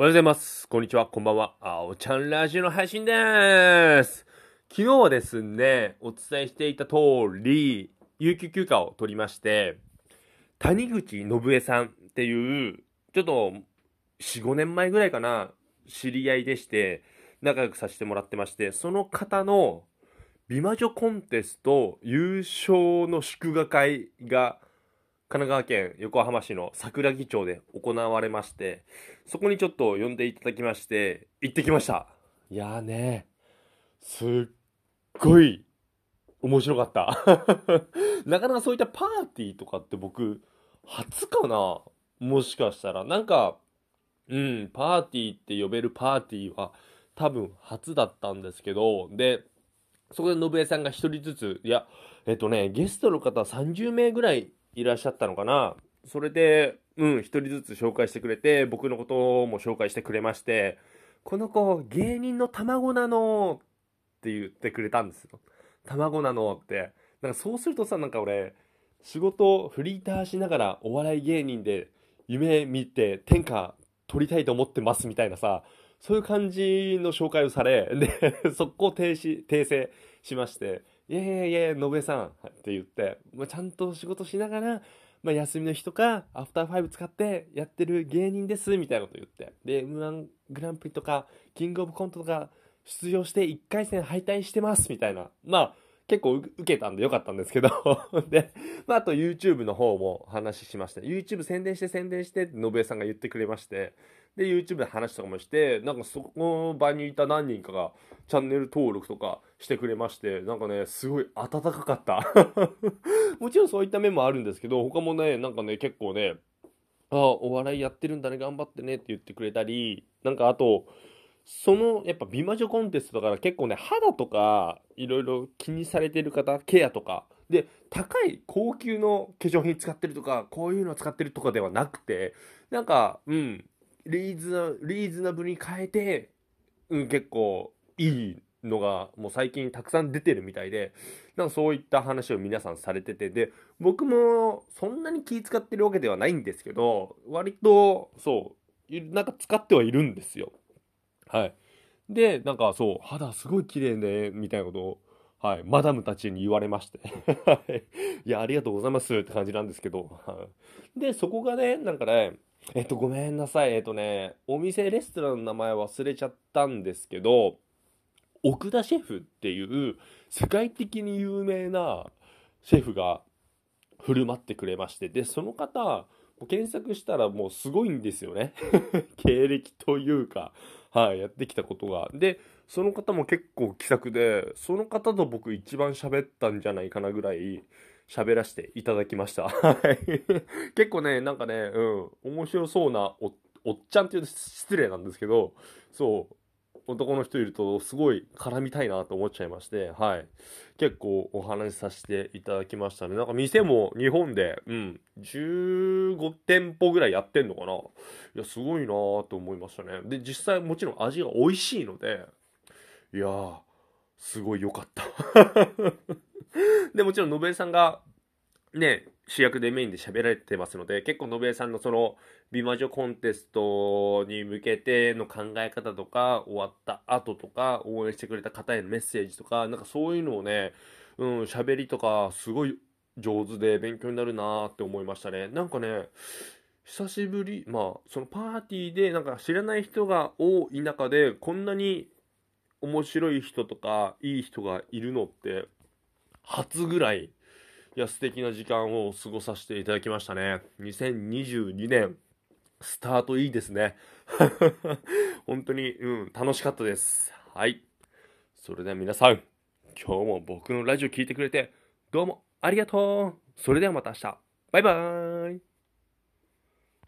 おはようございます。こんにちは、こんばんは。あおちゃんラジオの配信でーす。昨日はですね、お伝えしていた通り、有給休暇を取りまして、谷口信江さんっていう、ちょっと、4、5年前ぐらいかな、知り合いでして、仲良くさせてもらってまして、その方の、美魔女コンテスト優勝の祝賀会が、神奈川県横浜市の桜木町で行われまして、そこにちょっと呼んでいただきまして、行ってきました。いやーね、すっごい面白かった。なかなかそういったパーティーとかって僕、初かな？もしかしたら。なんか、うん、パーティーって呼べるパーティーは多分初だったんですけど、で、そこで信江さんが一人ずつ、いや、えっとね、ゲストの方30名ぐらいいらっしゃったのかな？それで、うん、一人ずつ紹介してくれて、僕のことも紹介してくれまして、この子、芸人の卵なのって言ってくれたんですよ。卵なのって。なんかそうするとさ、なんか俺、仕事フリーターしながらお笑い芸人で夢見て天下取りたいと思ってますみたいなさ、そういう感じの紹介をされ、で、速攻停止、訂正しまして、いやいやいや、信江さんって言って、まあ、ちゃんと仕事しながら、まあ、休みの日とか、アフターファイブ使ってやってる芸人です、みたいなこと言って。で、M1 グランプリとか、キングオブコントとか出場して1回戦敗退してます、みたいな。まあ、結構受けたんでよかったんですけど。で、まあ、あと YouTube の方も話しました。YouTube 宣伝して宣伝してって信江さんが言ってくれまして。で、YouTube で話とかもして、なんかそこの場にいた何人かがチャンネル登録とかしてくれまして、なんかね、すごい温かかった。もちろんそういった面もあるんですけど、他もね、なんかね、結構ね、ああ、お笑いやってるんだね、頑張ってねって言ってくれたり、なんかあと、その、やっぱ美魔女コンテストだから結構ね、肌とか、いろいろ気にされてる方、ケアとか、で、高い高級の化粧品使ってるとか、こういうの使ってるとかではなくて、なんか、うん、リーズナ、リーズナブルに変えて、うん、結構いいのがもう最近たくさん出てるみたいで、なんかそういった話を皆さんされてて、で、僕もそんなに気使ってるわけではないんですけど、割と、そう、なんか使ってはいるんですよ。はい。で、なんかそう、肌すごい綺麗ね、みたいなことを、はい、マダムたちに言われまして。い。や、ありがとうございますって感じなんですけど。で、そこがね、なんかね、えっと、ごめんなさい。えっとね、お店、レストランの名前忘れちゃったんですけど、奥田シェフっていう世界的に有名なシェフが振る舞ってくれまして、で、その方、検索したらもうすごいんですよね。経歴というか、はい、やってきたことが。で、その方も結構気さくで、その方と僕一番喋ったんじゃないかなぐらい、喋らせていただきました。はい。結構ね、なんかね、うん、面白そうなお、っちゃんっていうと失礼なんですけど、そう、男の人いるとすごい絡みたいなと思っちゃいまして、はい。結構お話しさせていただきましたね。なんか店も日本で、うん、15店舗ぐらいやってんのかな。いや、すごいなと思いましたね。で、実際もちろん味が美味しいので、いやー、すごい良かった。で、もちろん、信江さんが、ね、主役でメインで喋られてますので、結構、信江さんのその、美魔女コンテストに向けての考え方とか、終わった後とか、応援してくれた方へのメッセージとか、なんかそういうのをね、うん、喋りとか、すごい上手で勉強になるなーって思いましたね。なんかね、久しぶり、まあ、そのパーティーで、なんか知らない人が多い中で、こんなに面白い人とか、いい人がいるのって、初ぐらい、いや、素敵な時間を過ごさせていただきましたね。2022年、スタートいいですね。本当に、うん、楽しかったです。はい。それでは皆さん、今日も僕のラジオ聴いてくれて、どうもありがとう。それではまた明日。バイバーイ。